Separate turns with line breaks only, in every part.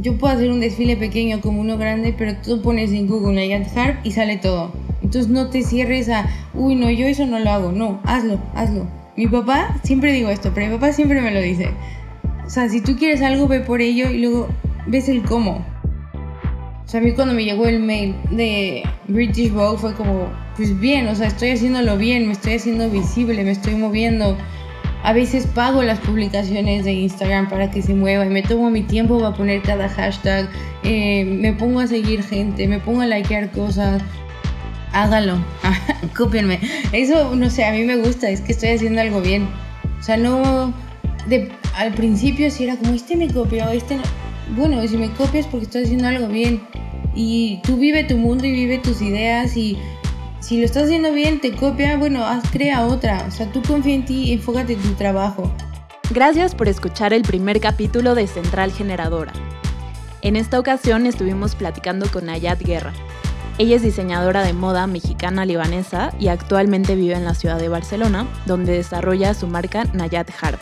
yo puedo hacer un desfile pequeño como uno grande, pero tú pones en Google Nayat Harp y sale todo. Entonces no te cierres a, uy, no, yo eso no lo hago. No, hazlo, hazlo. Mi papá, siempre digo esto, pero mi papá siempre me lo dice. O sea, si tú quieres algo, ve por ello y luego ves el cómo. O sea, a mí cuando me llegó el mail de British Vogue fue como, pues bien, o sea, estoy haciéndolo bien, me estoy haciendo visible, me estoy moviendo. A veces pago las publicaciones de Instagram para que se mueva y me tomo mi tiempo para poner cada hashtag, eh, me pongo a seguir gente, me pongo a likear cosas. Hágalo, cópienme. Eso, no sé, a mí me gusta, es que estoy haciendo algo bien. O sea, no... De, al principio si era como, este me copió, este no. Bueno, si me copias porque estoy haciendo algo bien. Y tú vive tu mundo y vive tus ideas y si lo estás haciendo bien, te copia, bueno, haz, crea otra. O sea, tú confía en ti, enfócate en tu trabajo.
Gracias por escuchar el primer capítulo de Central Generadora. En esta ocasión estuvimos platicando con Ayat Guerra. Ella es diseñadora de moda mexicana libanesa y actualmente vive en la ciudad de Barcelona, donde desarrolla su marca Nayat Harb.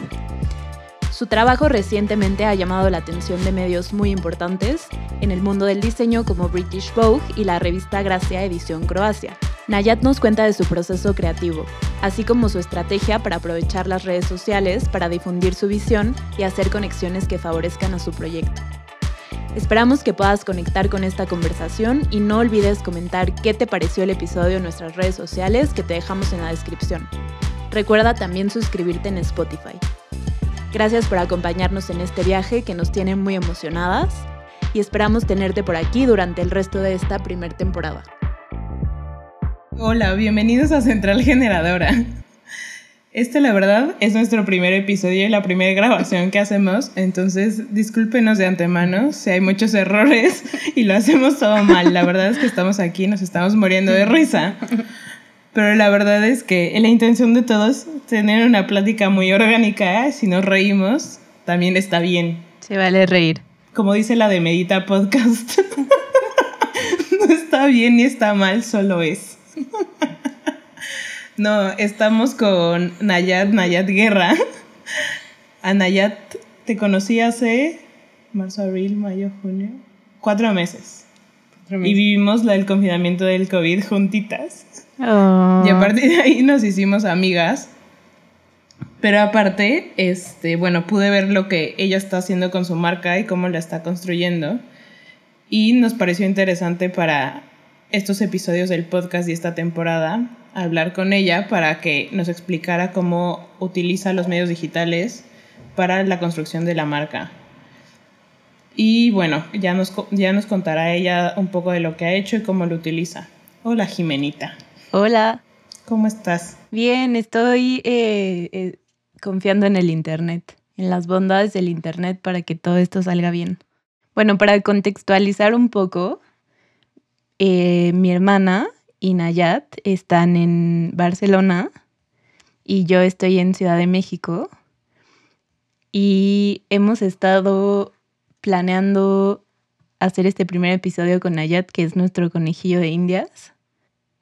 Su trabajo recientemente ha llamado la atención de medios muy importantes en el mundo del diseño como British Vogue y la revista Gracia Edición Croacia. Nayat nos cuenta de su proceso creativo, así como su estrategia para aprovechar las redes sociales para difundir su visión y hacer conexiones que favorezcan a su proyecto. Esperamos que puedas conectar con esta conversación y no olvides comentar qué te pareció el episodio en nuestras redes sociales que te dejamos en la descripción. Recuerda también suscribirte en Spotify. Gracias por acompañarnos en este viaje que nos tiene muy emocionadas y esperamos tenerte por aquí durante el resto de esta primer temporada.
Hola, bienvenidos a Central Generadora. Este, la verdad, es nuestro primer episodio y la primera grabación que hacemos, entonces discúlpenos de antemano si hay muchos errores y lo hacemos todo mal. La verdad es que estamos aquí, nos estamos muriendo de risa. Pero la verdad es que la intención de todos tener una plática muy orgánica. Si nos reímos, también está bien.
Se vale reír.
Como dice la de Medita Podcast. no está bien ni está mal, solo es. No, estamos con Nayat, Nayat Guerra. A Nayat te conocí hace marzo, abril, mayo, junio, cuatro meses. Y vivimos la, el confinamiento del COVID juntitas.
Oh.
Y a partir de ahí nos hicimos amigas. Pero aparte, este, bueno, pude ver lo que ella está haciendo con su marca y cómo la está construyendo. Y nos pareció interesante para estos episodios del podcast y esta temporada hablar con ella para que nos explicara cómo utiliza los medios digitales para la construcción de la marca. Y bueno, ya nos, ya nos contará ella un poco de lo que ha hecho y cómo lo utiliza. Hola Jimenita.
Hola.
¿Cómo estás?
Bien, estoy eh, eh, confiando en el Internet, en las bondades del Internet para que todo esto salga bien. Bueno, para contextualizar un poco, eh, mi hermana y Nayat están en Barcelona y yo estoy en Ciudad de México y hemos estado planeando hacer este primer episodio con Nayat, que es nuestro conejillo de indias.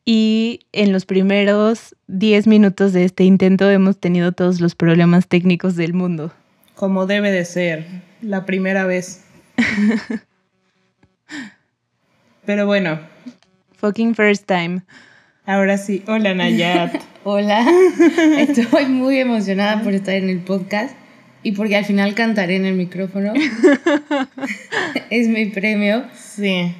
Y en los primeros 10 minutos de este intento hemos tenido todos los problemas técnicos del mundo.
Como debe de ser, la primera vez. Pero bueno.
Fucking first time.
Ahora sí, hola Nayat.
Hola, estoy muy emocionada por estar en el podcast y porque al final cantaré en el micrófono. es mi premio.
Sí,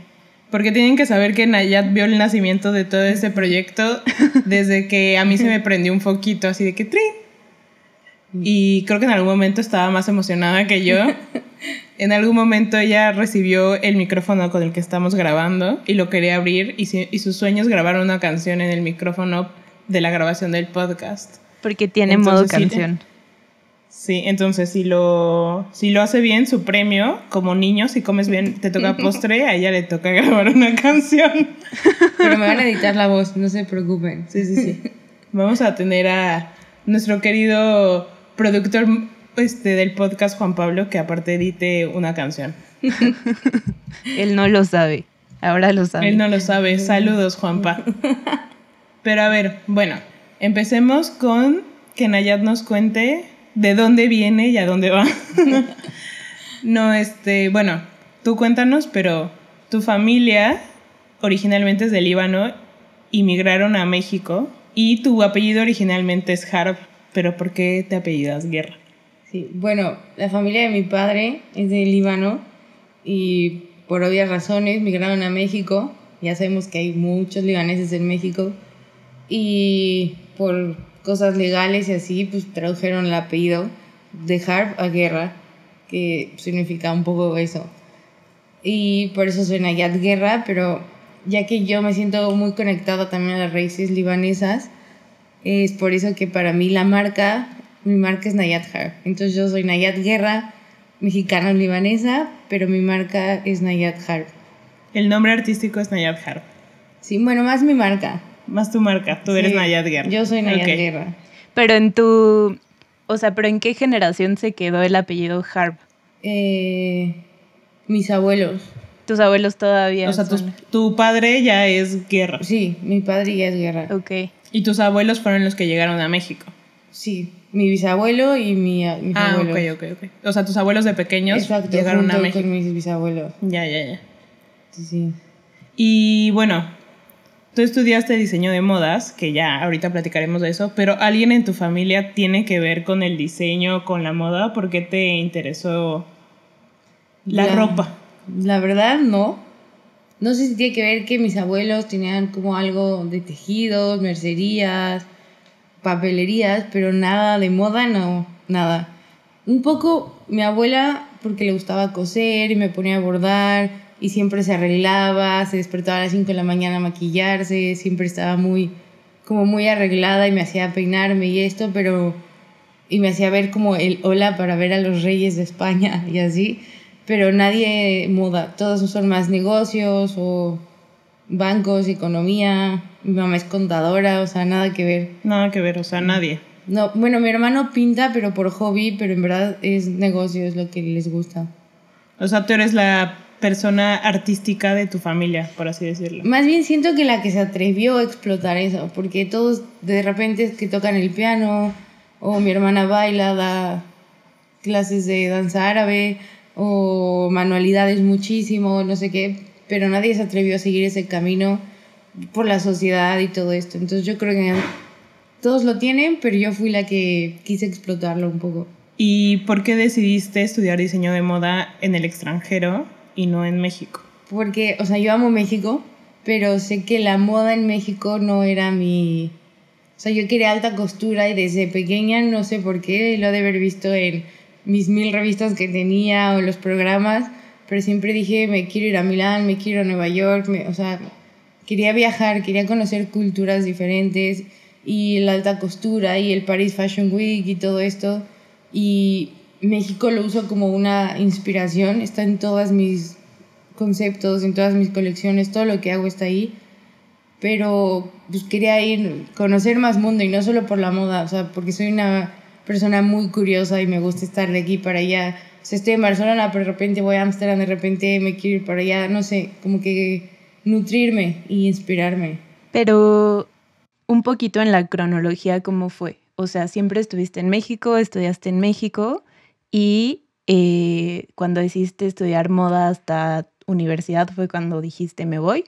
porque tienen que saber que Nayat vio el nacimiento de todo ese proyecto desde que a mí se me prendió un foquito así de que ¡trin! Y creo que en algún momento estaba más emocionada que yo. En algún momento ella recibió el micrófono con el que estamos grabando y lo quería abrir y, si- y sus sueños grabaron una canción en el micrófono de la grabación del podcast.
Porque tiene modo
Entonces, sí,
canción.
Sí, entonces si lo, si lo hace bien, su premio, como niño, si comes bien, te toca postre, a ella le toca grabar una canción.
Pero me van a editar la voz, no se preocupen.
Sí, sí, sí. Vamos a tener a nuestro querido productor este, del podcast, Juan Pablo, que aparte edite una canción.
Él no lo sabe. Ahora lo sabe.
Él no lo sabe. Saludos, Juanpa. Pero a ver, bueno, empecemos con que Nayat nos cuente de dónde viene y a dónde va. no, este, bueno, tú cuéntanos, pero tu familia originalmente es de Líbano, inmigraron a México y tu apellido originalmente es Harb, pero ¿por qué te apellidas Guerra?
Sí, bueno, la familia de mi padre es de Líbano y por obvias razones migraron a México. Ya sabemos que hay muchos libaneses en México y por cosas legales y así, pues tradujeron el apellido de Harb a Guerra, que significa un poco eso. Y por eso soy Nayat Guerra, pero ya que yo me siento muy conectada también a las raíces libanesas, es por eso que para mí la marca, mi marca es Nayat Harb. Entonces yo soy Nayat Guerra, mexicana libanesa, pero mi marca es Nayat Harb.
El nombre artístico es Nayat Harb.
Sí, bueno, más mi marca.
Más tu marca, tú eres
Sí,
Nayat Guerra.
Yo soy Nayat
Ok.
Guerra.
Pero en tu, o sea, pero ¿en qué generación se quedó el apellido Harb?
Eh, mis abuelos.
Tus abuelos todavía
O sea,
son-
tu padre ya es Guerra.
Sí, mi padre ya es Guerra.
Ok.
Y tus abuelos fueron los que llegaron a México.
Sí, mi bisabuelo y mi, mis
Ah,
abuelos.
ok, ok, ok. O sea, tus abuelos de pequeños
Exacto,
llegaron a
junto
México.
con mis bisabuelos.
Ya, ya, ya.
Sí, sí.
Y bueno, tú estudiaste diseño de modas, que ya ahorita platicaremos de eso, pero ¿alguien en tu familia tiene que ver con el diseño, con la moda? ¿Por qué te interesó la
La-
ropa?
La verdad, no. No sé si tiene que ver que mis abuelos tenían como algo de tejidos, mercerías, papelerías, pero nada de moda, no, nada. Un poco mi abuela, porque le gustaba coser y me ponía a bordar y siempre se arreglaba, se despertaba a las 5 de la mañana a maquillarse, siempre estaba muy, como muy arreglada y me hacía peinarme y esto, pero y me hacía ver como el hola para ver a los reyes de España y así, pero nadie moda, todos son más negocios o bancos, economía, mi mamá es contadora, o sea, nada que ver.
Nada que ver, o sea, nadie.
No, bueno, mi hermano pinta, pero por hobby, pero en verdad es negocio, es lo que les gusta.
O sea, tú eres la persona artística de tu familia, por así decirlo.
Más bien siento que la que se atrevió a explotar eso, porque todos de repente es que tocan el piano, o mi hermana baila, da clases de danza árabe, o manualidades muchísimo, no sé qué, pero nadie se atrevió a seguir ese camino por la sociedad y todo esto. Entonces yo creo que todos lo tienen, pero yo fui la que quise explotarlo un poco.
¿Y por qué decidiste estudiar diseño de moda en el extranjero y no en México?
Porque, o sea, yo amo México, pero sé que la moda en México no era mi... O sea, yo quería alta costura y desde pequeña, no sé por qué, lo de haber visto en mis mil revistas que tenía o los programas, pero siempre dije, me quiero ir a Milán, me quiero a Nueva York, me- o sea, quería viajar, quería conocer culturas diferentes y la alta costura y el Paris Fashion Week y todo esto. Y México lo uso como una inspiración, está en todas mis conceptos, en todas mis colecciones, todo lo que hago está ahí. Pero pues quería ir, conocer más mundo y no solo por la moda, o sea, porque soy una persona muy curiosa y me gusta estar de aquí para allá. Estoy en Barcelona, pero de repente voy a Ámsterdam, de repente me quiero ir para allá, no sé, como que nutrirme y inspirarme.
Pero un poquito en la cronología, ¿cómo fue? O sea, siempre estuviste en México, estudiaste en México y eh, cuando decidiste estudiar moda hasta universidad fue cuando dijiste me voy.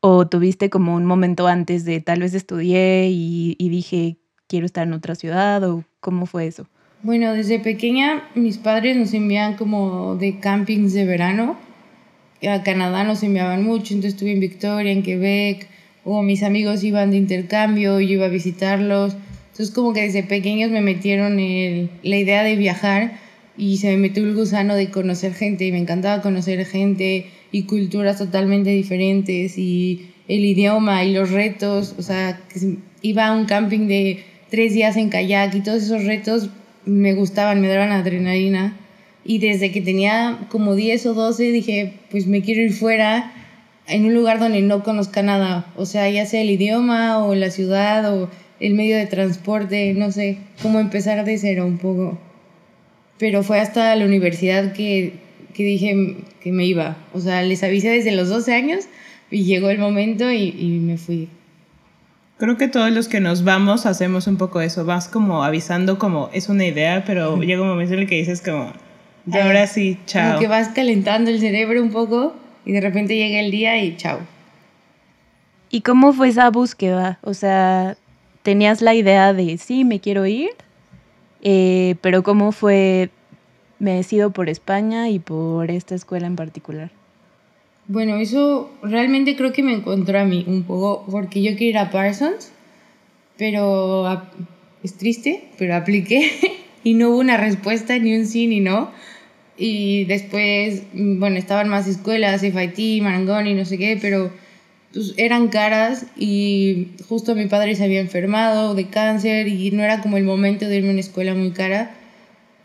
¿O tuviste como un momento antes de tal vez estudié y, y dije quiero estar en otra ciudad? ¿O cómo fue eso?
Bueno, desde pequeña mis padres nos envían como de campings de verano. A Canadá nos enviaban mucho, entonces estuve en Victoria, en Quebec, o mis amigos iban de intercambio yo iba a visitarlos. Entonces como que desde pequeños me metieron el, la idea de viajar y se me metió el gusano de conocer gente y me encantaba conocer gente y culturas totalmente diferentes y el idioma y los retos, o sea, iba a un camping de tres días en kayak y todos esos retos me gustaban, me daban adrenalina. Y desde que tenía como 10 o 12 dije, pues me quiero ir fuera en un lugar donde no conozca nada, o sea, ya sea el idioma o la ciudad o el medio de transporte, no sé, cómo empezar de cero un poco. Pero fue hasta la universidad que, que dije que me iba, o sea, les avisé desde los 12 años y llegó el momento y, y me fui.
Creo que todos los que nos vamos hacemos un poco eso. Vas como avisando como es una idea, pero llega un momento en el que dices como, Y ahora sí,
Como
chao.
que vas calentando el cerebro un poco y de repente llega el día y chao.
¿Y cómo fue esa búsqueda? O sea, ¿tenías la idea de sí, me quiero ir? Eh, pero ¿cómo fue? Me decido por España y por esta escuela en particular.
Bueno, eso realmente creo que me encontró a mí un poco porque yo quería ir a Parsons, pero ap- es triste, pero apliqué y no hubo una respuesta, ni un sí ni no. Y después, mm, bueno, estaban más escuelas, FIT, Marangoni, no sé qué, pero pues, eran caras y justo mi padre se había enfermado de cáncer y no era como el momento de irme a una escuela muy cara.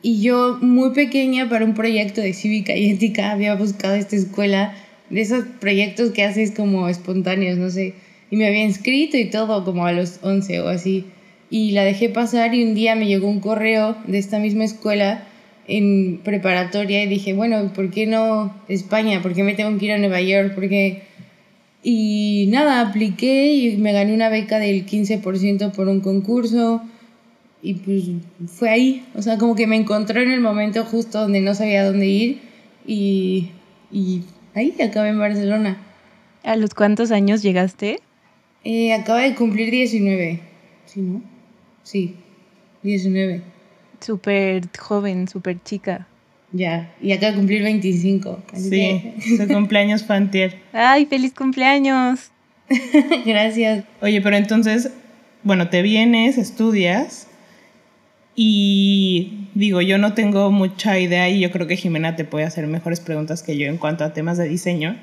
Y yo, muy pequeña, para un proyecto de cívica y ética, había buscado esta escuela, de esos proyectos que haces como espontáneos, no sé. Y me había inscrito y todo, como a los 11 o así. Y la dejé pasar y un día me llegó un correo de esta misma escuela en preparatoria y dije, bueno, ¿por qué no España? ¿Por qué me tengo que ir a Nueva York? ¿Por qué? Y nada, apliqué y me gané una beca del 15% por un concurso. Y pues fue ahí, o sea, como que me encontró en el momento justo donde no sabía dónde ir y, y ahí acabé en Barcelona.
¿A los cuántos años llegaste?
Eh, acaba de cumplir 19, ¿sí, no? Sí, 19,
Súper joven, súper chica.
Ya. Y acaba de cumplir 25. Así
Sí, su cumpleaños fue antier.
¡Ay, feliz cumpleaños!
gracias.
Oye, pero entonces, bueno, te vienes, estudias y digo, yo no tengo mucha idea y yo creo que Jimena te puede hacer mejores preguntas que yo en cuanto a temas de diseño.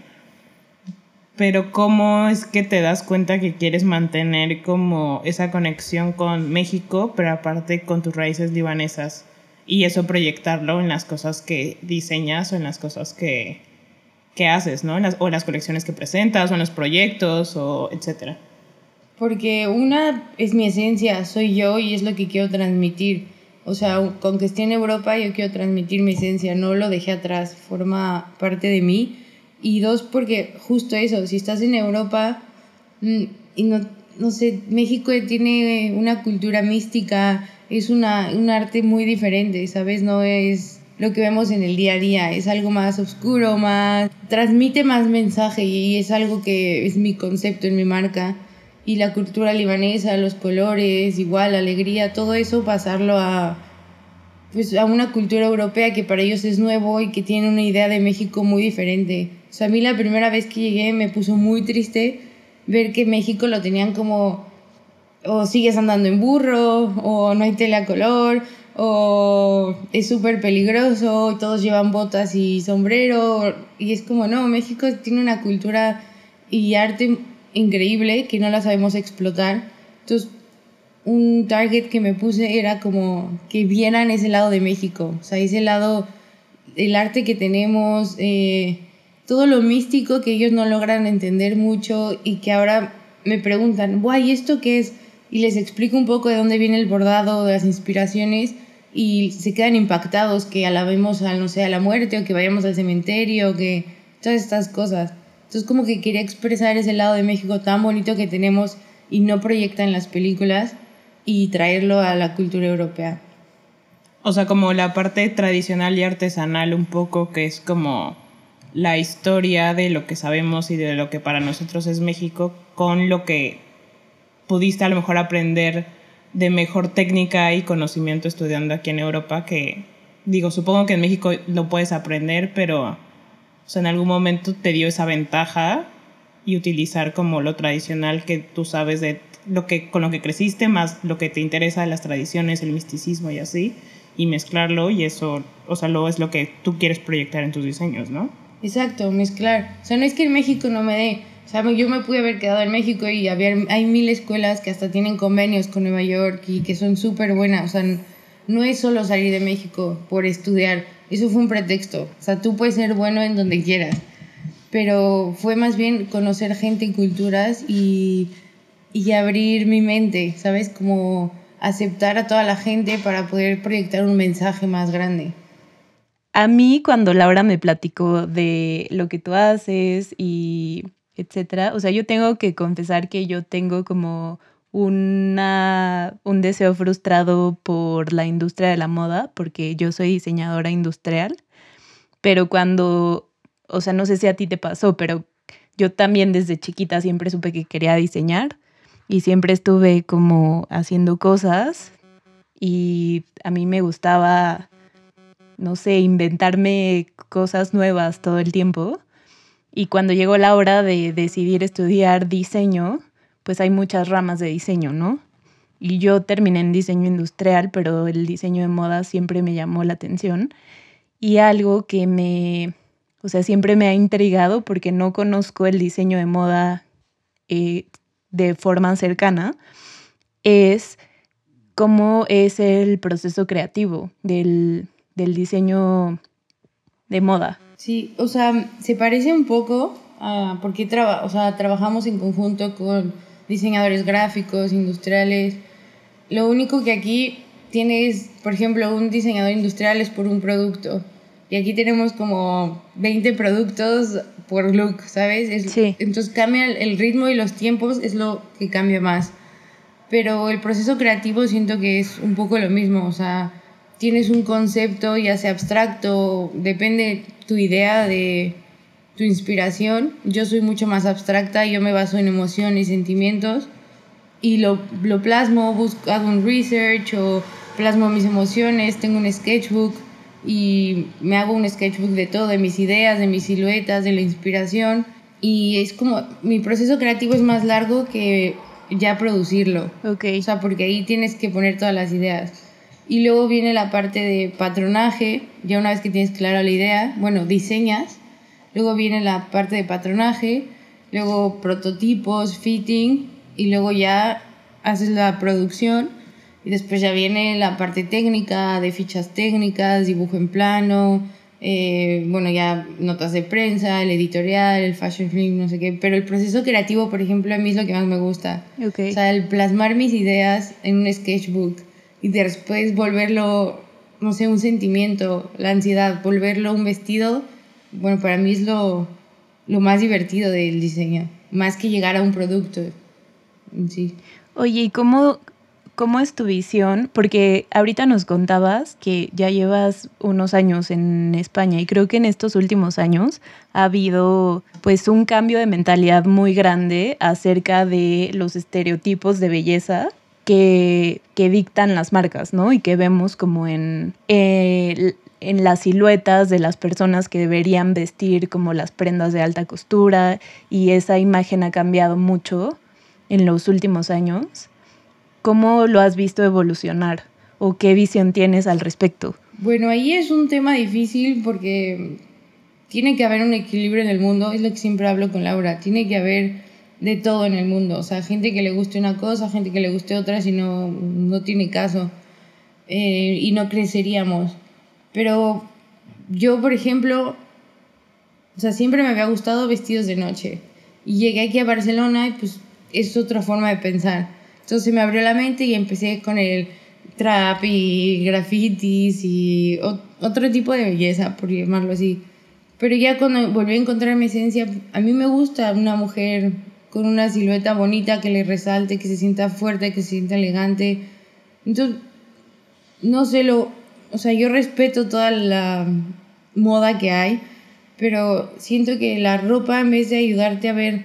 Pero ¿cómo es que te das cuenta que quieres mantener como esa conexión con México, pero aparte con tus raíces libanesas? Y eso proyectarlo en las cosas que diseñas o en las cosas que, que haces, ¿no? Las- o en las colecciones que presentas o en los proyectos o etcétera.
Porque una es mi esencia, soy yo y es lo que quiero transmitir. O sea, con que esté en Europa yo quiero transmitir mi esencia, no lo dejé atrás, forma parte de mí. Y dos, porque justo eso, si estás en Europa mm, y no, no sé, México tiene una cultura mística, es una, un arte muy diferente, ¿sabes? No es lo que vemos en el día a día, es algo más oscuro, más... transmite más mensaje y es algo que es mi concepto en mi marca y la cultura libanesa, los colores, igual, alegría, todo eso pasarlo a, pues, a una cultura europea que para ellos es nuevo y que tiene una idea de México muy diferente. O sea, a mí la primera vez que llegué me puso muy triste ver que México lo tenían como o sigues andando en burro, o no hay tele a color, o es súper peligroso, todos llevan botas y sombrero, y es como, no, México tiene una cultura y arte increíble que no la sabemos explotar. Entonces, un target que me puse era como que vieran ese lado de México, o sea, ese lado, el arte que tenemos, eh, todo lo místico que ellos no logran entender mucho y que ahora me preguntan, guay, ¿esto qué es? Y les explico un poco de dónde viene el bordado, de las inspiraciones y se quedan impactados que alabemos a, no sé, a la muerte o que vayamos al cementerio, que todas estas cosas. Entonces como que quería expresar ese lado de México tan bonito que tenemos y no proyecta en las películas y traerlo a la cultura europea.
O sea, como la parte tradicional y artesanal un poco, que es como la historia de lo que sabemos y de lo que para nosotros es México, con lo que pudiste a lo mejor aprender de mejor técnica y conocimiento estudiando aquí en Europa, que digo, supongo que en México lo puedes aprender, pero o sea, en algún momento te dio esa ventaja y utilizar como lo tradicional que tú sabes de lo que con lo que creciste más lo que te interesa de las tradiciones, el misticismo y así y mezclarlo y eso, o sea, lo es lo que tú quieres proyectar en tus diseños, ¿no?
Exacto, mezclar. O sea, no es que en México no me dé. O sea, yo me pude haber quedado en México y había, hay mil escuelas que hasta tienen convenios con Nueva York y que son súper buenas. O sea, no es solo salir de México por estudiar. Eso fue un pretexto. O sea, tú puedes ser bueno en donde quieras. Pero fue más bien conocer gente y culturas y, y abrir mi mente, ¿sabes? Como aceptar a toda la gente para poder proyectar un mensaje más grande.
A mí cuando Laura me platicó de lo que tú haces y etcétera, o sea, yo tengo que confesar que yo tengo como una, un deseo frustrado por la industria de la moda, porque yo soy diseñadora industrial, pero cuando, o sea, no sé si a ti te pasó, pero yo también desde chiquita siempre supe que quería diseñar y siempre estuve como haciendo cosas y a mí me gustaba, no sé, inventarme cosas nuevas todo el tiempo. Y cuando llegó la hora de decidir estudiar diseño, pues hay muchas ramas de diseño, ¿no? Y yo terminé en diseño industrial, pero el diseño de moda siempre me llamó la atención. Y algo que me, o sea, siempre me ha intrigado porque no conozco el diseño de moda eh, de forma cercana, es cómo es el proceso creativo del, del diseño de moda.
Sí, o sea, se parece un poco a porque o sea, trabajamos en conjunto con diseñadores gráficos, industriales. Lo único que aquí tienes, por ejemplo, un diseñador industrial es por un producto. Y aquí tenemos como 20 productos por look, ¿sabes?
sí.
Entonces cambia el ritmo y los tiempos es lo que cambia más. Pero el proceso creativo siento que es un poco lo mismo. O sea, tienes un concepto, ya sea abstracto, depende tu idea de, tu inspiración. Yo soy mucho más abstracta, yo me baso en emociones, sentimientos y lo, lo plasmo, busco, hago un research o plasmo mis emociones, tengo un sketchbook y me hago un sketchbook de todo, de mis ideas, de mis siluetas, de la inspiración y es como mi proceso creativo es más largo que ya producirlo.
Ok.
O sea, porque ahí tienes que poner todas las ideas. Y luego viene la parte de patronaje, ya una vez que tienes clara la idea, bueno, diseñas luego viene la parte de patronaje, luego prototipos, fitting y luego ya haces la producción y después ya viene la parte técnica de fichas técnicas, dibujo en plano, eh, bueno, ya notas de prensa, el editorial, el fashion film, no sé qué, pero el proceso creativo, por ejemplo, a mí es lo que más me gusta.
Okay.
O sea, el plasmar mis ideas en un sketchbook y después volverlo, no sé, un sentimiento, la ansiedad, volverlo un vestido bueno, para mí es lo, lo más divertido del diseño, más que llegar a un producto sí.
Oye, ¿y cómo, cómo es tu visión? Porque ahorita nos contabas que ya llevas unos años en España y creo que en estos últimos años ha habido pues un cambio de mentalidad muy grande acerca de los estereotipos de belleza que, que, dictan las marcas, ¿no? Y que vemos como en eh, en las siluetas de las personas que deberían vestir como las prendas de alta costura y esa imagen ha cambiado mucho en los últimos años. ¿Cómo lo has visto evolucionar o qué visión tienes al respecto?
Bueno, ahí es un tema difícil porque tiene que haber un equilibrio en el mundo, es lo que siempre hablo con Laura, tiene que haber de todo en el mundo, o sea, gente que le guste una cosa, gente que le guste otra, si no, no tiene caso eh, y no creceríamos. Pero yo, por ejemplo, o sea, siempre me había gustado vestidos de noche. Y llegué aquí a Barcelona y pues es otra forma de pensar. Entonces me abrió la mente y empecé con el trap y grafitis y otro tipo de belleza, por llamarlo así. Pero ya cuando volví a encontrar mi esencia, a mí me gusta una mujer con una silueta bonita que le resalte, que se sienta fuerte, que se sienta elegante. Entonces, no sé, lo, o sea, yo respeto toda la moda que hay, pero siento que la ropa en vez de ayudarte a ver,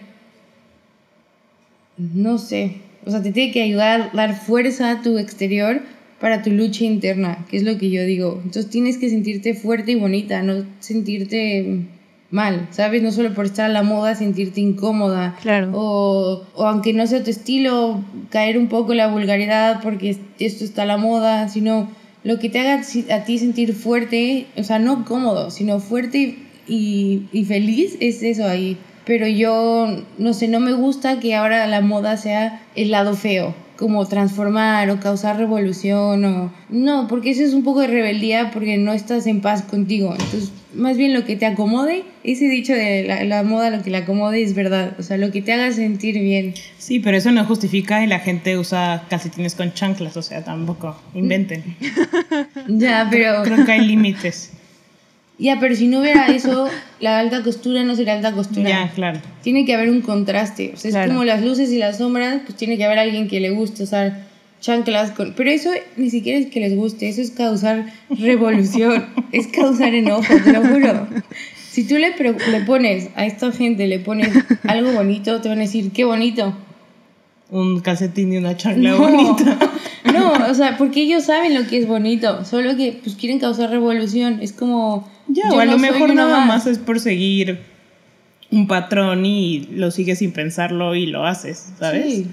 no sé, o sea, te tiene que ayudar a dar fuerza a tu exterior para tu lucha interna, que es lo que yo digo. Entonces tienes que sentirte fuerte y bonita, no sentirte mal, ¿sabes? No solo por estar a la moda, sentirte incómoda.
Claro.
O, o aunque no sea tu estilo, caer un poco en la vulgaridad porque esto está a la moda, sino lo que te haga a ti sentir fuerte, o sea, no cómodo, sino fuerte y, y, feliz, es eso ahí. Pero yo, no sé, no me gusta que ahora la moda sea el lado feo, como transformar o causar revolución o... No, porque eso es un poco de rebeldía porque no estás en paz contigo. Entonces, más bien lo que te acomode, ese dicho de la, la, moda, lo que le acomode es verdad, o sea, lo que te haga sentir bien.
Sí, pero eso no justifica y la gente usa calcetines con chanclas, o sea, tampoco inventen.
ya, pero...
Creo que hay límites.
Ya, pero si no hubiera eso, la alta costura no sería alta costura.
Ya, claro.
Tiene que haber un contraste. O sea,
Claro.
es como las luces y las sombras, pues tiene que haber alguien que le guste usar chanclas con... Pero eso ni siquiera es que les guste, eso es causar revolución, es causar enojo, te lo juro. Si tú le, le pones a esta gente, le pones algo bonito, te van a decir, qué bonito.
Un calcetín y una chancla
No,
bonita.
no, o sea, porque ellos saben lo que es bonito, solo que pues quieren causar revolución. Es como...
Ya, o a lo
no soy
mejor nada más es por seguir un patrón y lo sigues sin pensarlo y lo haces, ¿sabes?
Sí.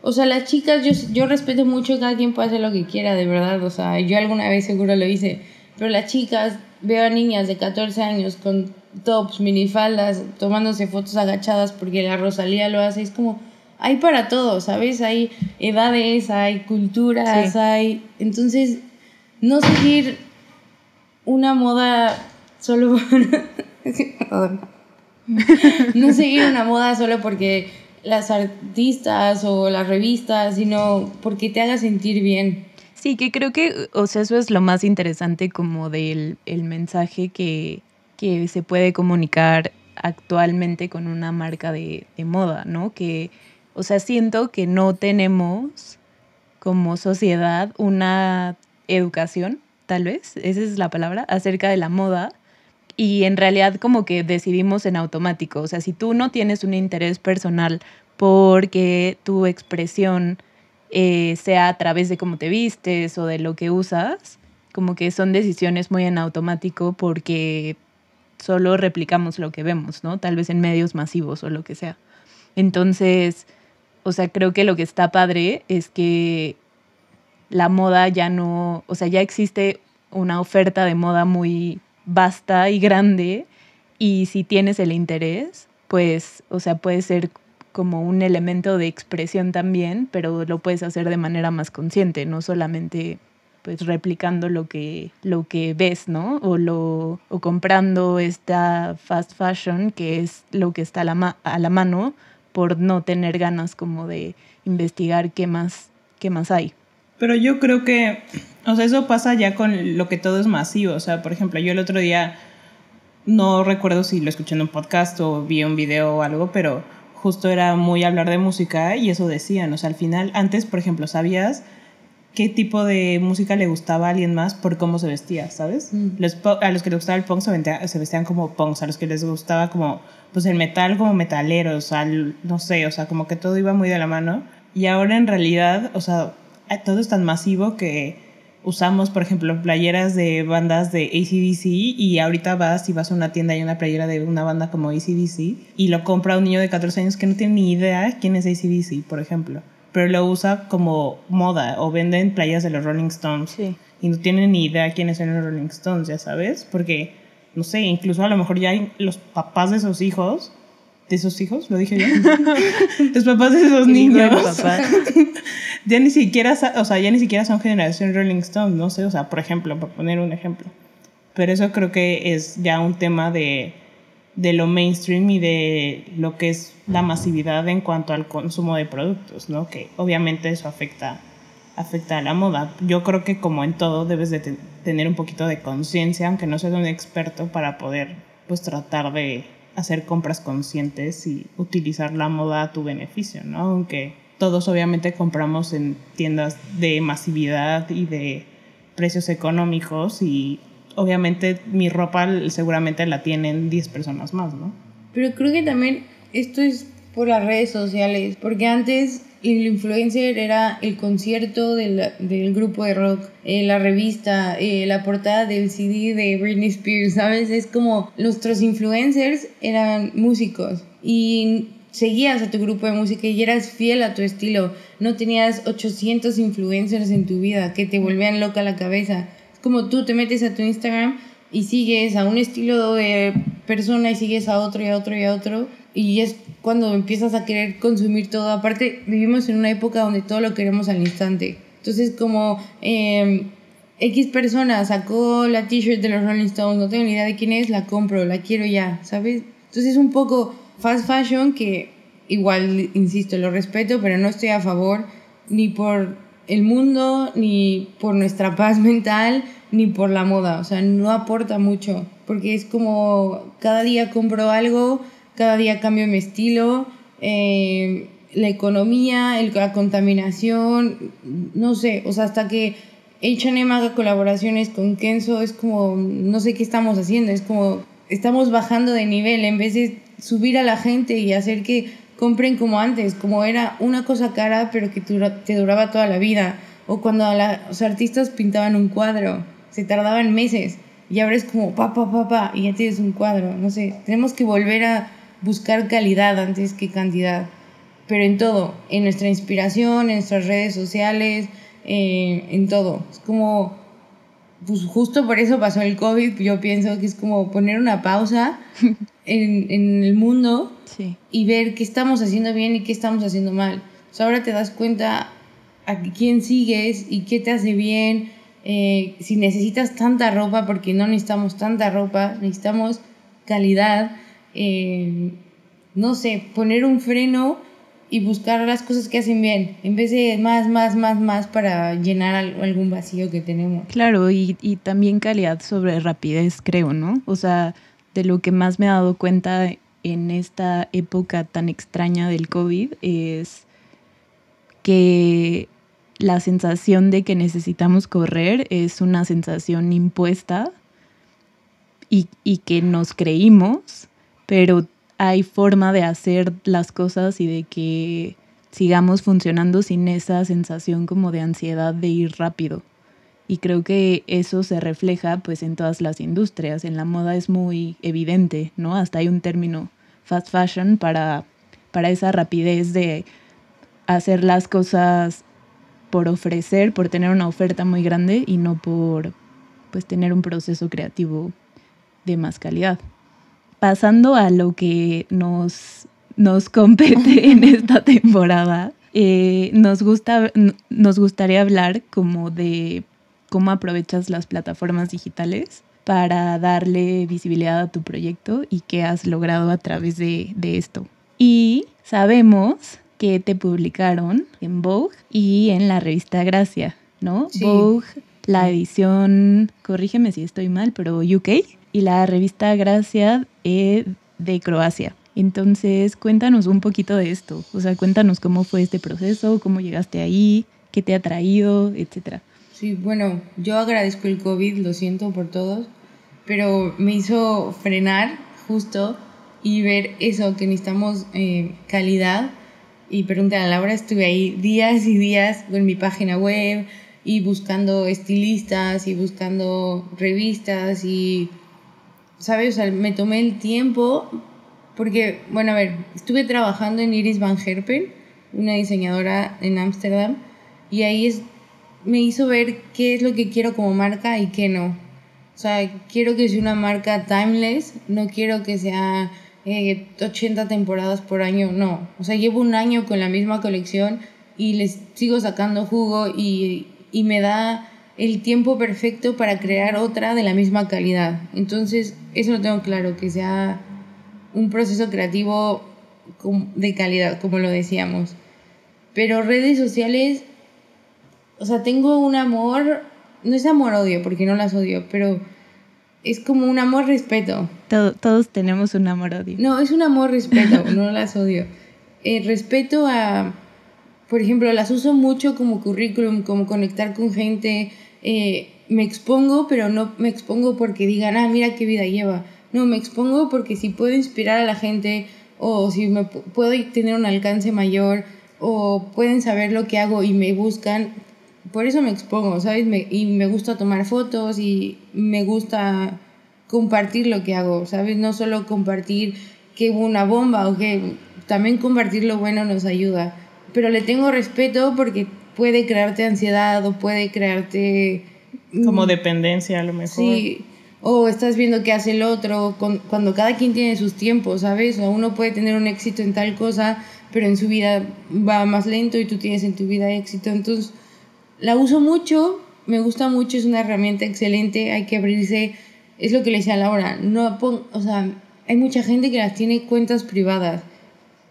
O sea, las chicas, yo, yo respeto mucho, cada quien puede hacer lo que quiera, de verdad. O sea, yo alguna vez seguro lo hice. Pero las chicas, veo a niñas de 14 años con tops, minifaldas, tomándose fotos agachadas porque la Rosalía lo hace. Es como, hay para todo, ¿sabes? Hay edades, hay culturas,
Sí.
hay... Entonces, no seguir una moda solo por... No seguir una moda solo porque las artistas o las revistas, sino porque te haga sentir bien.
Sí, que creo que, o sea, eso es lo más interesante como del el mensaje que, que se puede comunicar actualmente con una marca de, de moda, ¿no? Que, o sea, siento que no tenemos como sociedad una educación, tal vez, esa es la palabra, acerca de la moda. Y en realidad como que decidimos en automático. O sea, si tú no tienes un interés personal porque tu expresión eh, sea a través de cómo te vistes o de lo que usas, como que son decisiones muy en automático porque solo replicamos lo que vemos, ¿no? Tal vez en medios masivos o lo que sea. Entonces, o sea, creo que lo que está padre es que la moda ya no, o sea, ya existe una oferta de moda muy vasta y grande y si tienes el interés, pues, o sea, puede ser como un elemento de expresión también, pero lo puedes hacer de manera más consciente, no solamente pues replicando lo que, lo que ves, ¿no? O, lo, o comprando esta fast fashion, que es lo que está a la, ma- a la mano, por no tener ganas como de investigar qué más, qué más hay.
Pero yo creo que, o sea, eso pasa ya con lo que todo es masivo. O sea, por ejemplo, yo el otro día, no recuerdo si lo escuché en un podcast o vi un video o algo, pero justo era muy hablar de música y eso decían. O sea, al final, antes, por ejemplo, sabías qué tipo de música le gustaba a alguien más por cómo se vestía, ¿sabes?
Mm.
Los a los que les gustaba el punk se, vestia- se vestían como punks, a los que les gustaba como, pues el metal como metaleros, al, no sé, o sea, como que todo iba muy de la mano. Y ahora en realidad, o sea, todo es tan masivo que usamos, por ejemplo, playeras de bandas de ACDC y ahorita vas y vas a una tienda y hay una playera de una banda como ACDC y lo compra un niño de 14 años que no tiene ni idea quién es ACDC, por ejemplo. Pero lo usa como moda o venden playas de los Rolling Stones
Sí.
y no tienen ni idea quiénes son los Rolling Stones, ya sabes, porque, no sé, incluso a lo mejor ya los papás de esos hijos, de esos hijos, lo dije yo, los papás de esos niños,
papá.
ya ni siquiera, o sea, ya ni siquiera son generación Rolling Stones, no sé, o sea, por ejemplo, por poner un ejemplo. Pero eso creo que es ya un tema de, de lo mainstream y de lo que es la masividad en cuanto al consumo de productos, ¿no? Que obviamente eso afecta, afecta a la moda. Yo creo que como en todo debes de ten- tener un poquito de conciencia, aunque no seas un experto, para poder pues tratar de hacer compras conscientes y utilizar la moda a tu beneficio, ¿no? Aunque todos obviamente compramos en tiendas de masividad y de precios económicos y obviamente mi ropa seguramente la tienen 10 personas más, ¿no?
Pero creo que también esto es por las redes sociales, porque antes el influencer era el concierto del, del grupo de rock, eh, la revista, eh, la portada del CD de Britney Spears, ¿sabes? Es como nuestros influencers eran músicos y seguías a tu grupo de música y eras fiel a tu estilo, no tenías 800 influencers en tu vida que te volvían loca la cabeza. Es como tú te metes a tu Instagram y sigues a un estilo de persona y sigues a otro y a otro y a otro y es cuando empiezas a querer consumir todo. Aparte, vivimos en una época donde todo lo queremos al instante. Entonces, como eh, X persona sacó la t-shirt de los Rolling Stones, no tengo ni idea de quién es, la compro, la quiero ya, ¿sabes? Entonces es un poco fast fashion que igual, insisto, lo respeto, pero no estoy a favor ni por el mundo, ni por nuestra paz mental, ni por la moda. O sea, no aporta mucho. porque es como cada día compro algo, cada día cambio mi estilo, eh, la economía, el, la contaminación, no sé, o sea, hasta que H&M haga colaboraciones con Kenzo es como, no sé qué estamos haciendo, es como, estamos bajando de nivel en vez de subir a la gente y hacer que compren como antes, como era una cosa cara pero que te duraba toda la vida, o cuando los artistas pintaban un cuadro, se tardaban meses y ahora es como pa, pa, pa, pa, y ya tienes un cuadro, no sé, tenemos que volver a buscar calidad antes que cantidad pero en todo, en nuestra inspiración, en nuestras redes sociales, eh, en todo. Es como, pues justo por eso pasó el COVID, yo pienso que es como poner una pausa en, en el mundo y ver qué estamos haciendo bien y qué estamos haciendo mal. O sea, ahora te das cuenta a quién sigues y qué te hace bien, eh, si necesitas tanta ropa, porque no necesitamos tanta ropa, necesitamos calidad, eh, no sé, poner un freno y buscar las cosas que hacen bien, en vez de más, más, más, más para llenar algún vacío que tenemos.
Claro, y, y también calidad sobre rapidez, creo, ¿no? O sea, de lo que más me he dado cuenta en esta época tan extraña del COVID es que la sensación de que necesitamos correr es una sensación impuesta y, y que nos creímos, pero hay forma de hacer las cosas y de que sigamos funcionando sin esa sensación como de ansiedad de ir rápido. Y creo que eso se refleja pues en todas las industrias. En la moda es muy evidente, ¿no? Hasta hay un término fast fashion para, para esa rapidez de hacer las cosas por ofrecer, por tener una oferta muy grande y no por pues tener un proceso creativo de más calidad pasando a lo que nos, nos compete en esta temporada, eh, nos, gusta, nos gustaría hablar como de cómo aprovechas las plataformas digitales para darle visibilidad a tu proyecto y qué has logrado a través de, esto. Y sabemos que te publicaron en Vogue y en la revista Gracia, ¿no? Vogue, la edición, corrígeme si estoy mal, pero UK y la revista Gracia eh, de Croacia. Entonces, cuéntanos un poquito de esto. O sea, cuéntanos cómo fue este proceso, cómo llegaste ahí, qué te ha traído, etcétera.
Sí, bueno, yo agradezco el COVID, lo siento por todos, pero me hizo frenar justo y ver eso, que necesitamos eh, calidad. Y pregunté a Laura, estuve ahí días y días con mi página web y buscando estilistas y buscando revistas y ¿sabes? O sea, me tomé el tiempo porque, bueno, a ver, estuve trabajando en Iris Van Herpen, una diseñadora en Ámsterdam, y ahí es, me hizo ver qué es lo que quiero como marca y qué no. O sea, quiero que sea una marca timeless, no quiero que sea 80 eh, temporadas por año, no. O sea, llevo un año con la misma colección y les sigo sacando jugo y, y me da el tiempo perfecto para crear otra de la misma calidad. Entonces, eso lo tengo claro, que sea un proceso creativo de calidad, como lo decíamos. Pero redes sociales, o sea, tengo un amor, no es amor-odio, porque no las odio, pero es como un amor-respeto.
todos tenemos un amor-odio.
No, es un amor-respeto, no las odio. Eh, respeto a, por ejemplo, las uso mucho como currículum, como conectar con gente, eh, me expongo, pero no me expongo porque digan, ah, mira qué vida lleva. No, me expongo porque si puedo inspirar a la gente o si me puedo tener un alcance mayor o pueden saber lo que hago y me buscan, por eso me expongo, ¿sabes? y me gusta tomar fotos y me gusta compartir lo que hago, ¿sabes? No solo compartir que hubo una bomba o que también compartir lo bueno nos ayuda. Pero le tengo respeto porque puede crearte ansiedad o puede crearte...
Como mm, dependencia a lo mejor.
Sí, o estás viendo qué hace el otro, cuando cada quien tiene sus tiempos, ¿sabes? O uno puede tener un éxito en tal cosa, pero en su vida va más lento y tú tienes en tu vida éxito. Entonces, la uso mucho, me gusta mucho, es una herramienta excelente, hay que abrirse, es lo que le decía Laura, no o sea, hay mucha gente que las tiene cuentas privadas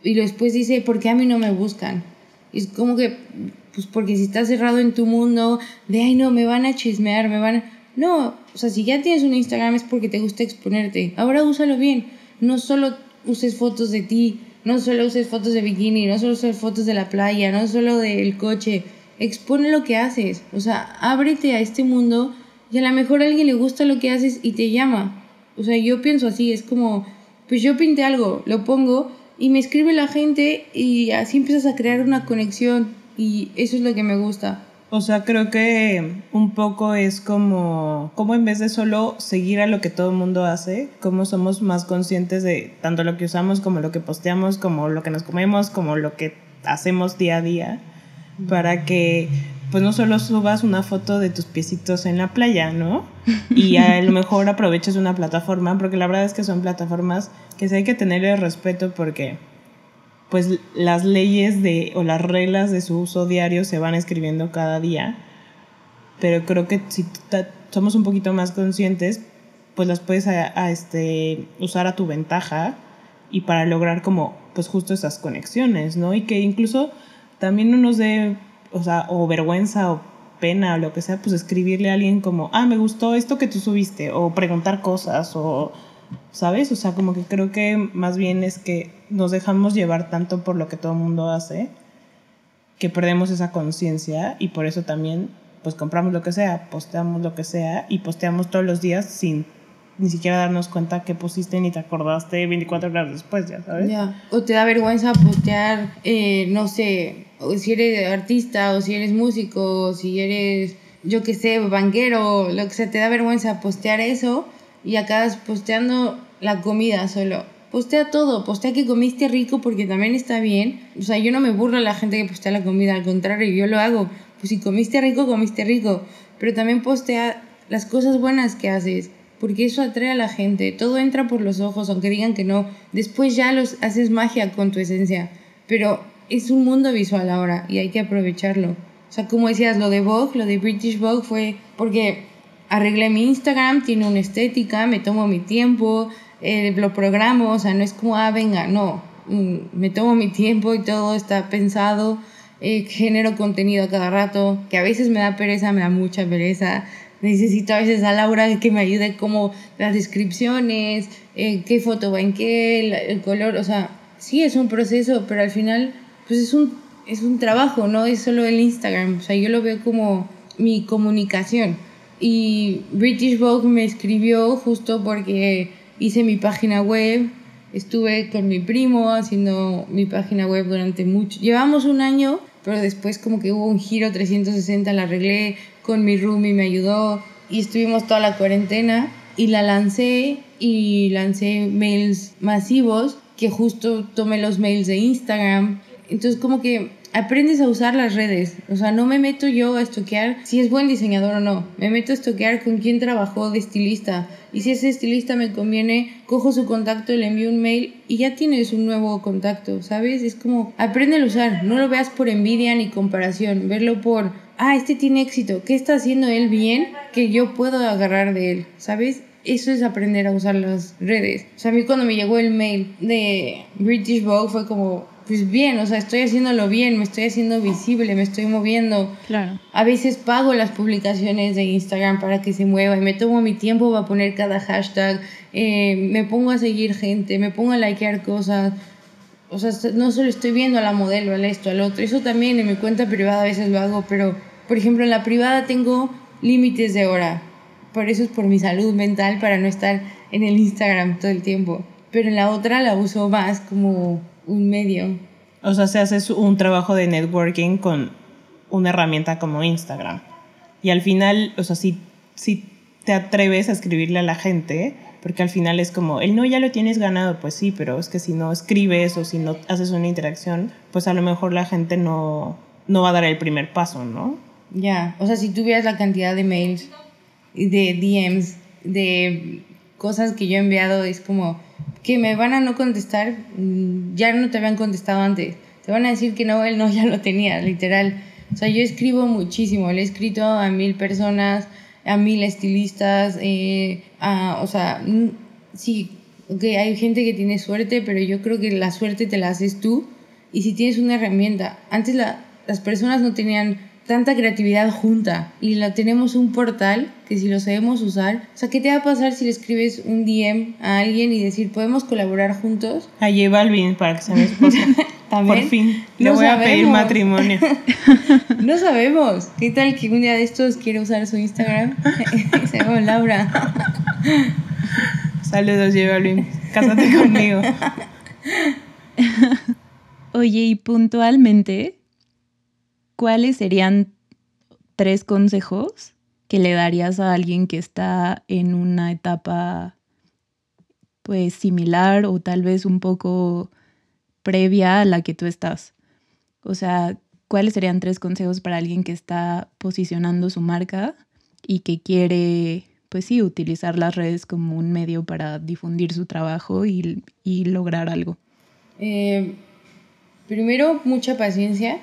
y después dice, ¿por qué a mí no me buscan? es como que pues porque si estás cerrado en tu mundo, de ay no, me van a chismear, me van No, o sea, si ya tienes un Instagram es porque te gusta exponerte. Ahora úsalo bien. No solo uses fotos de ti, no solo uses fotos de bikini, no solo uses fotos de la playa, no solo del coche. Expone lo que haces. O sea, ábrete a este mundo y a lo mejor a alguien le gusta lo que haces y te llama. O sea, yo pienso así, es como, pues yo pinté algo, lo pongo y me escribe la gente y así empiezas a crear una conexión y eso es lo que me gusta.
O sea, creo que un poco es como, como en vez de solo seguir a lo que todo el mundo hace, como somos más conscientes de tanto lo que usamos como lo que posteamos, como lo que nos comemos, como lo que hacemos día a día, para que pues no solo subas una foto de tus piecitos en la playa, ¿no? Y a lo mejor aproveches una plataforma, porque la verdad es que son plataformas que sí hay que tenerle respeto porque pues las leyes de, o las reglas de su uso diario se van escribiendo cada día, pero creo que si somos un poquito más conscientes, pues las puedes a, este, usar a tu ventaja y para lograr como, pues justo esas conexiones, ¿no? Y que incluso también no nos dé, o sea, o vergüenza o pena o lo que sea, pues escribirle a alguien como, ah, me gustó esto que tú subiste, o preguntar cosas, o ¿sabes? O sea, como que creo que más bien es que nos dejamos llevar tanto por lo que todo el mundo hace que perdemos esa conciencia y por eso también pues compramos lo que sea, posteamos lo que sea y posteamos todos los días sin ni siquiera darnos cuenta que pusiste ni te acordaste 24 horas después, ya sabes.
Ya, o te da vergüenza postear, eh, no sé, si eres artista o si eres músico o si eres, yo qué sé, banquero, lo que sea, te da vergüenza postear eso y acabas posteando la comida solo. Postea todo, postea que comiste rico porque también está bien. O sea, yo no me burlo a la gente que postea la comida, al contrario, yo lo hago. Pues si comiste rico, comiste rico. Pero también postea las cosas buenas que haces, porque eso atrae a la gente. Todo entra por los ojos, aunque digan que no. Después ya los haces magia con tu esencia. Pero es un mundo visual ahora y hay que aprovecharlo. O sea, como decías, lo de Vogue, lo de British Vogue fue porque arreglé mi Instagram, tiene una estética, me tomo mi tiempo, eh, lo programo, o sea, no es como, ah, venga, no, mm, me tomo mi tiempo y todo está pensado, eh, genero contenido a cada rato, que a veces me da pereza, me da mucha pereza, necesito a veces a Laura que me ayude como las descripciones, eh, qué foto va en qué, el, color, o sea, sí es un proceso, pero al final, pues es un, es un trabajo, no es solo el Instagram, o sea, yo lo veo como mi comunicación y British Vogue me escribió justo porque hice mi página web, estuve con mi primo haciendo mi página web durante mucho. Llevamos un año, pero después como que hubo un giro 360, la arreglé con mi roomie, me ayudó y estuvimos toda la cuarentena y la lancé y lancé mails masivos que justo tomé los mails de Instagram. Entonces como que aprendes a usar las redes. O sea, no me meto yo a estoquear si es buen diseñador o no. Me meto a estoquear con quién trabajó de estilista. Y si ese estilista me conviene, cojo su contacto, le envío un mail y ya tienes un nuevo contacto, ¿sabes? Es como, aprende a usar. No lo veas por envidia ni comparación. Verlo por, ah, este tiene éxito. ¿Qué está haciendo él bien que yo puedo agarrar de él? ¿Sabes? Eso es aprender a usar las redes. O sea, a mí cuando me llegó el mail de British Vogue fue como, pues bien, o sea, estoy haciéndolo bien, me estoy haciendo visible, me estoy moviendo.
Claro.
A veces pago las publicaciones de Instagram para que se mueva y me tomo mi tiempo para poner cada hashtag, eh, me pongo a seguir gente, me pongo a likear cosas. O sea, no solo estoy viendo a la modelo, al esto, al otro. Eso también en mi cuenta privada a veces lo hago, pero por ejemplo en la privada tengo límites de hora. Por eso es por mi salud mental, para no estar en el Instagram todo el tiempo. Pero en la otra la uso más como un medio.
O sea, se hace un trabajo de networking con una herramienta como Instagram. Y al final, o sea, si, si te atreves a escribirle a la gente, porque al final es como, el no ya lo tienes ganado, pues sí, pero es que si no escribes o si no haces una interacción, pues a lo mejor la gente no, no va a dar el primer paso, ¿no?
Ya, o sea, si tuvieras la cantidad de mails, de DMs, de cosas que yo he enviado, es como, que me van a no contestar, mm, ya no te habían contestado antes. Te van a decir que no, él no, ya lo tenía, literal. O sea, yo escribo muchísimo, le he escrito a mil personas, a mil estilistas, eh, o sea, sí, que hay gente que tiene suerte, pero yo creo que la suerte te la haces tú y si tienes una herramienta. Antes la, las personas no tenían tanta creatividad junta y la tenemos un portal que si lo sabemos usar, o sea, ¿qué te va a pasar si le escribes un DM a alguien y decir, podemos colaborar juntos?
A J Balvin para que sea mi esposa.
¿También?
Por fin, le
No
voy a pedir
sabemos.
matrimonio.
No sabemos. ¿Qué tal que un día de estos quiere usar su Instagram? Se llama Laura.
Saludos, J Balvin. Cásate conmigo.
Oye, y puntualmente, ¿cuáles serían tres consejos que le darías a alguien que está en una etapa pues similar o tal vez un poco previa a la que tú estás? O sea, ¿cuáles serían tres consejos para alguien que está posicionando su marca y que quiere, pues sí, utilizar las redes como un medio para difundir su trabajo y, y lograr algo?
Eh, primero, mucha paciencia.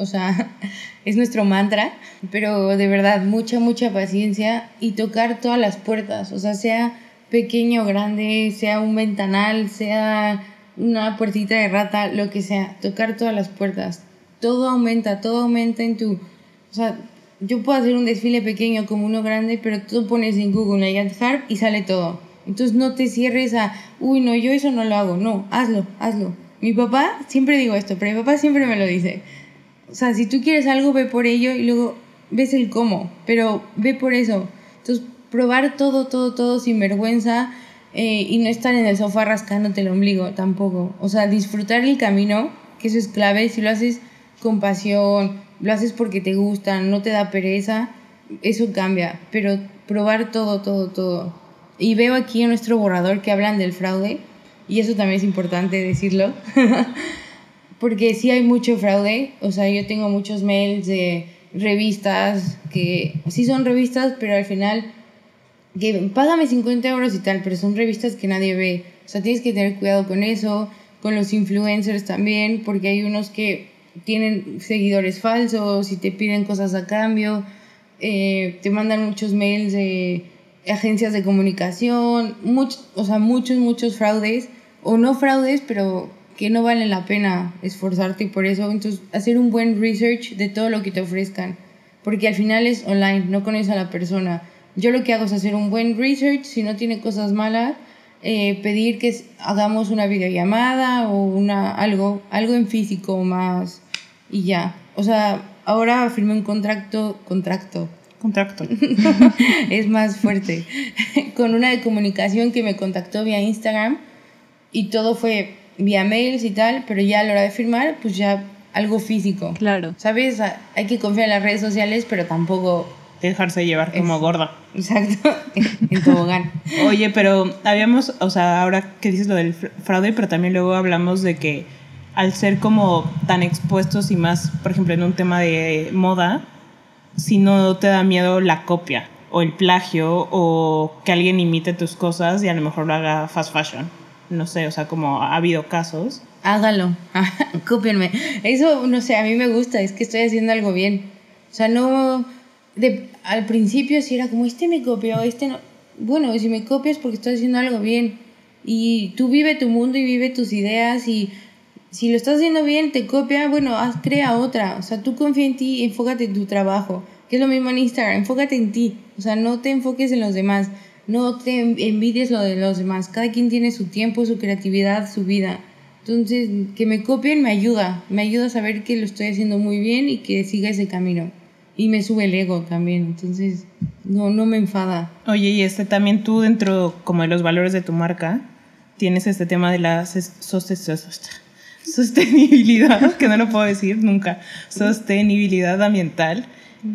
O sea, es nuestro mantra, pero de verdad, mucha, mucha paciencia y tocar todas las puertas. O sea, sea pequeño grande, sea un ventanal, sea una puertita de rata, lo que sea, tocar todas las puertas. Todo aumenta, todo aumenta en tu... O sea, yo puedo hacer un desfile pequeño como uno grande, pero tú pones en Google Harp y sale todo. Entonces no te cierres a, uy, no, yo eso no lo hago. No, hazlo, hazlo. Mi papá, siempre digo esto, pero mi papá siempre me lo dice. O sea, si tú quieres algo, ve por ello y luego ves el cómo, pero ve por eso. Entonces, probar todo, todo, todo sin vergüenza eh, y no estar en el sofá rascándote el ombligo tampoco. O sea, disfrutar el camino, que eso es clave. Si lo haces con pasión, lo haces porque te gusta, no te da pereza, eso cambia. Pero probar todo, todo, todo. Y veo aquí en nuestro borrador que hablan del fraude, y eso también es importante decirlo. porque sí hay mucho fraude, o sea, yo tengo muchos mails de revistas que sí son revistas, pero al final que págame 50 euros y tal, pero son revistas que nadie ve. O sea, tienes que tener cuidado con eso, con los influencers también, porque hay unos que tienen seguidores falsos y te piden cosas a cambio, eh, te mandan muchos mails de agencias de comunicación, much, o sea, muchos, muchos fraudes, o no fraudes, pero que no valen la pena esforzarte por eso. Entonces, hacer un buen research de todo lo que te ofrezcan, porque al final es online, no conoces a la persona. Yo lo que hago es hacer un buen research, si no tiene cosas malas, eh, pedir que hagamos una videollamada o una, algo, algo en físico más y ya. O sea, ahora firmé un contrato, contrato,
Contracto.
es más fuerte, con una de comunicación que me contactó vía Instagram y todo fue vía mails y tal, pero ya a la hora de firmar, pues ya algo físico.
Claro.
¿Sabes? Hay que confiar en las redes sociales, pero tampoco...
Dejarse llevar como
Es-
gorda.
Exacto, en tobogán.
Oye, pero habíamos, o sea, ahora que dices lo del fr- fraude, pero también luego hablamos de que al ser como tan expuestos y más, por ejemplo, en un tema de moda, si no te da miedo la copia o el plagio o que alguien imite tus cosas y a lo mejor lo haga fast fashion. No sé, o sea, como ha habido casos.
Hágalo, cópienme. Eso, no sé, a mí me gusta, es que estoy haciendo algo bien. O sea, no... De, al principio sí era como, este me copió, este no... Bueno, si me copias porque estoy haciendo algo bien. Y tú vive tu mundo y vive tus ideas y si lo estás haciendo bien, te copia, bueno, haz, crea otra. O sea, tú confía en ti, enfócate en tu trabajo. Que es lo mismo en Instagram, enfócate en ti. O sea, no te enfoques en los demás. No te en- envidies lo de los demás. Cada quien tiene su tiempo, su creatividad, su vida. Entonces, que me copien me ayuda. Me ayuda a saber que lo estoy haciendo muy bien y que siga ese camino. Y me sube el ego también. Entonces, no, no me enfada.
Oye, y este también tú dentro como de los valores de tu marca tienes este tema de la sostenibilidad, que no lo puedo decir nunca, sostenibilidad ambiental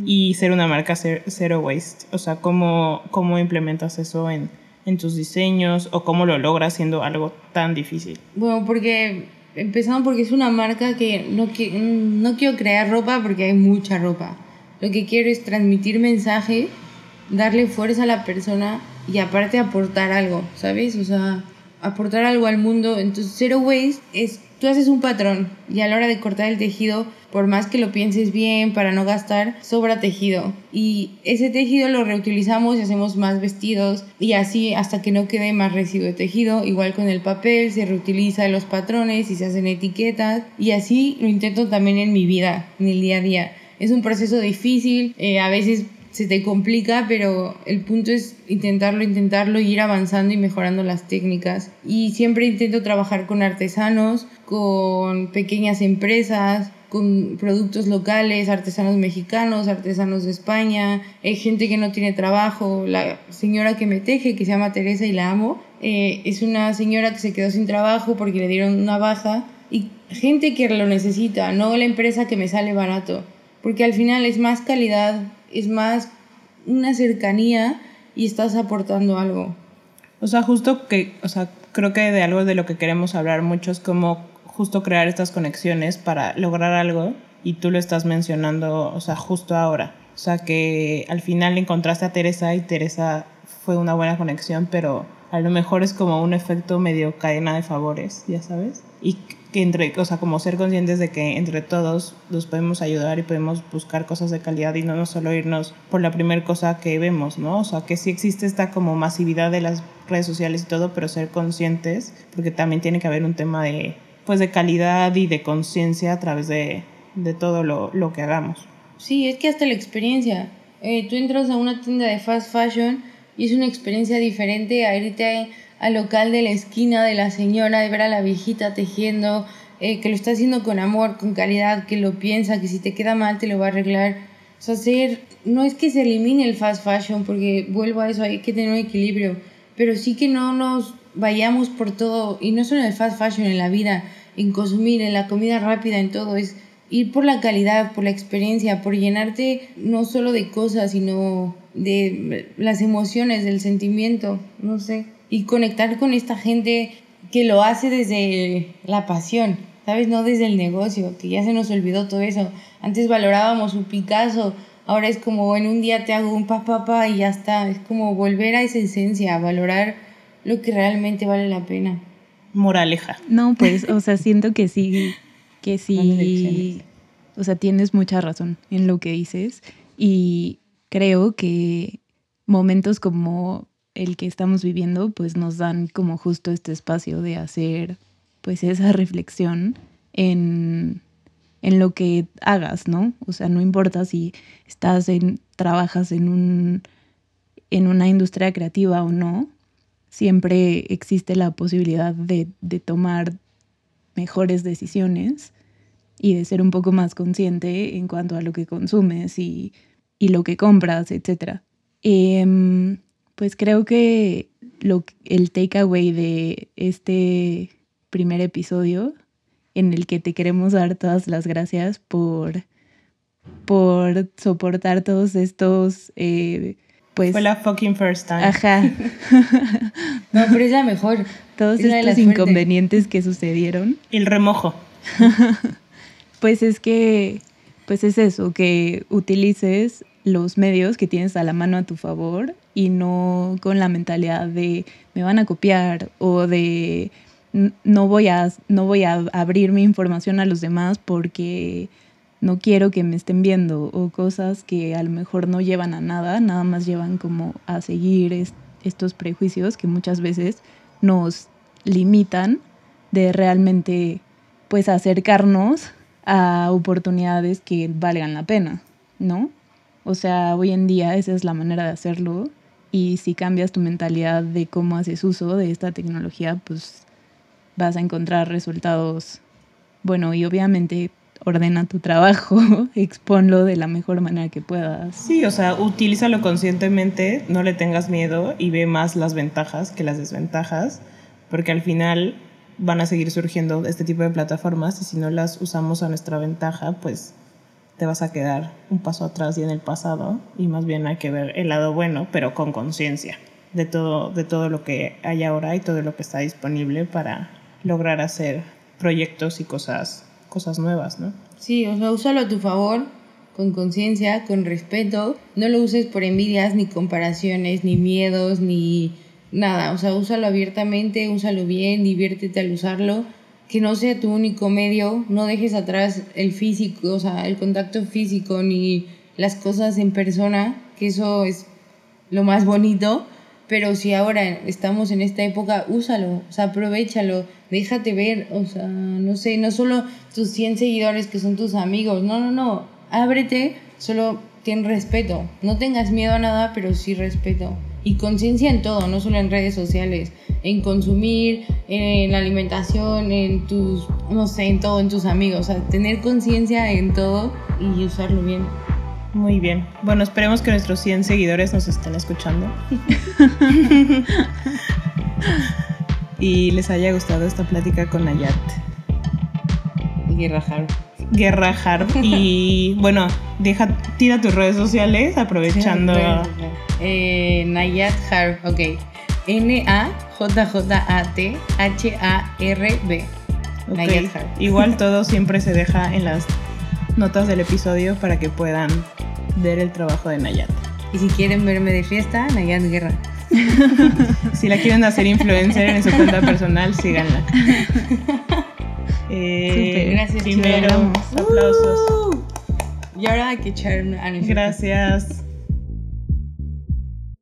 y ser una marca zero waste. O sea, ¿cómo, cómo implementas eso en, en tus diseños o cómo lo logras siendo algo tan difícil?
Bueno, porque empezando porque es una marca que no, qui- no quiero crear ropa porque hay mucha ropa. Lo que quiero es transmitir mensaje, darle fuerza a la persona y aparte aportar algo, ¿sabes? O sea, aportar algo al mundo. Entonces, zero waste es, tú haces un patrón y a la hora de cortar el tejido, por más que lo pienses bien para no gastar, sobra tejido. Y ese tejido lo reutilizamos y hacemos más vestidos y así hasta que no quede más residuo de tejido. Igual con el papel, se reutiliza los patrones y se hacen etiquetas. Y así lo intento también en mi vida, en el día a día. es un proceso difícil, eh, a veces se te complica, pero el punto es intentarlo, intentarlo ir avanzando y mejorando las técnicas. Y siempre intento trabajar con artesanos, con pequeñas empresas, con productos locales, artesanos mexicanos, artesanos de España, hay gente que no tiene trabajo, la señora que me teje, que se llama Teresa y la amo, eh, es una señora que se quedó sin trabajo porque le dieron una baja. Y gente que lo necesita, no la empresa que me sale barato, porque al final es más calidad, es más una cercanía y estás aportando algo.
O sea, justo que, o sea, creo que de algo de lo que queremos hablar mucho es como justo crear estas conexiones para lograr algo y tú lo estás mencionando, o sea, justo ahora. O sea, que al final encontraste a Teresa y Teresa fue una buena conexión, pero a lo mejor es como un efecto medio cadena de favores, ya sabes. Y que entre, o como ser conscientes de que entre todos nos podemos ayudar y podemos buscar cosas de calidad y no, no solo irnos por la primera cosa que vemos, ¿no? O sea, que sí existe esta como masividad de las redes sociales y todo, pero ser conscientes, porque también tiene que haber un tema de pues de calidad y de conciencia a través de, de todo lo, lo, que hagamos.
Sí, es que hasta la experiencia. Eh, tú entras a una tienda de fast fashion y es una experiencia diferente a irte al local de la esquina de la señora, de ver a la viejita tejiendo, eh, que lo está haciendo con amor, con calidad, que lo piensa, que si te queda mal te lo va a arreglar. O sea, no es que se elimine el fast fashion, porque vuelvo a eso, hay que tener un equilibrio, pero sí que no nos vayamos por todo, y no solo en el fast fashion, en la vida, en consumir, en la comida rápida, en todo, es ir por la calidad, por la experiencia, por llenarte no solo de cosas, sino de las emociones, del sentimiento, no sé, y conectar con esta gente que lo hace desde la pasión, ¿sabes? No desde el negocio, que ya se nos olvidó todo eso. Antes valorábamos un Picasso, ahora es como en un día te hago un papá pa, y ya está, es como volver a esa esencia, a valorar lo que realmente vale la pena.
Moraleja.
No, pues, o sea, siento que sí, que sí, o sea, tienes mucha razón en lo que dices y creo que momentos como el que estamos viviendo, pues nos dan como justo este espacio de hacer, pues, esa reflexión en, en lo que hagas, ¿no? O sea, no importa si estás en, trabajas en un, en una industria creativa o no, siempre existe la posibilidad de, tomar mejores decisiones y de ser un poco más consciente en cuanto a lo que consumes y, lo que compras, etc. Em, pues creo que lo, el takeaway de este primer episodio, en el que te queremos dar todas las gracias por, por soportar todos estos eh, pues,
Fue la fucking first time.
Ajá.
no, pero es la mejor.
Todos estos inconvenientes que sucedieron.
El remojo.
pues es que, pues es eso, que utilices los medios que tienes a la mano a tu favor y no con la mentalidad de me van a copiar o de no voy a, no voy a abrir mi información a los demás porque no quiero que me estén viendo o cosas que a lo mejor no llevan a nada, nada más llevan como a seguir estos prejuicios que muchas veces nos limitan de realmente pues acercarnos a oportunidades que valgan la pena, ¿no? O sea, hoy en día esa es la manera de hacerlo y si cambias tu mentalidad de cómo haces uso de esta tecnología, pues vas a encontrar resultados, bueno, y obviamente ordena tu trabajo, exponlo de la mejor manera que puedas.
Sí, o sea, utilízalo conscientemente, no le tengas miedo y ve más las ventajas que las desventajas, porque al final van a seguir surgiendo este tipo de plataformas y si no las usamos a nuestra ventaja, pues te vas a quedar un paso atrás y en el pasado y más bien hay que ver el lado bueno, pero con conciencia de todo, de todo lo que hay ahora y todo lo que está disponible para lograr hacer proyectos y cosas cosas nuevas, ¿no?
Sí, o sea, úsalo a tu favor, con conciencia, con respeto. No lo uses por envidias, ni comparaciones, ni miedos, ni nada. O sea, úsalo abiertamente, úsalo bien, diviértete al usarlo. Que no sea tu único medio, no dejes atrás el físico, o sea, el contacto físico, ni las cosas en persona, que eso es lo más bonito pero si ahora estamos en esta época, úsalo, o sea, aprovechalo, déjate ver, o sea, no sé, no solo tus 100 seguidores que son tus amigos, no, no, no, ábrete, solo ten respeto. No tengas miedo a nada, pero sí respeto. Y conciencia en todo, no solo en redes sociales, en consumir, en la alimentación, en tus, no sé, en todo, en tus amigos. O sea, tener conciencia en todo y usarlo bien.
Muy bien. Bueno, esperemos que nuestros 100 seguidores nos estén escuchando. y les haya gustado esta plática con Nayat.
Guerra Harp.
Guerra Harp. Y bueno, deja, tira tus redes sociales aprovechando.
Eh, Nayat Harp, ok. N-A-J-J-A-T-H-A-R-B. Nayat Harp.
Igual todo siempre se deja en las notas del episodio para que puedan ver el trabajo de Nayat.
Y si quieren verme de fiesta, Nayat Guerra.
Si la quieren hacer influencer en su cuenta personal, síganla. Eh,
gracias,
Primero, aplausos.
Uh, y ahora hay que echar cierto.
Gracias.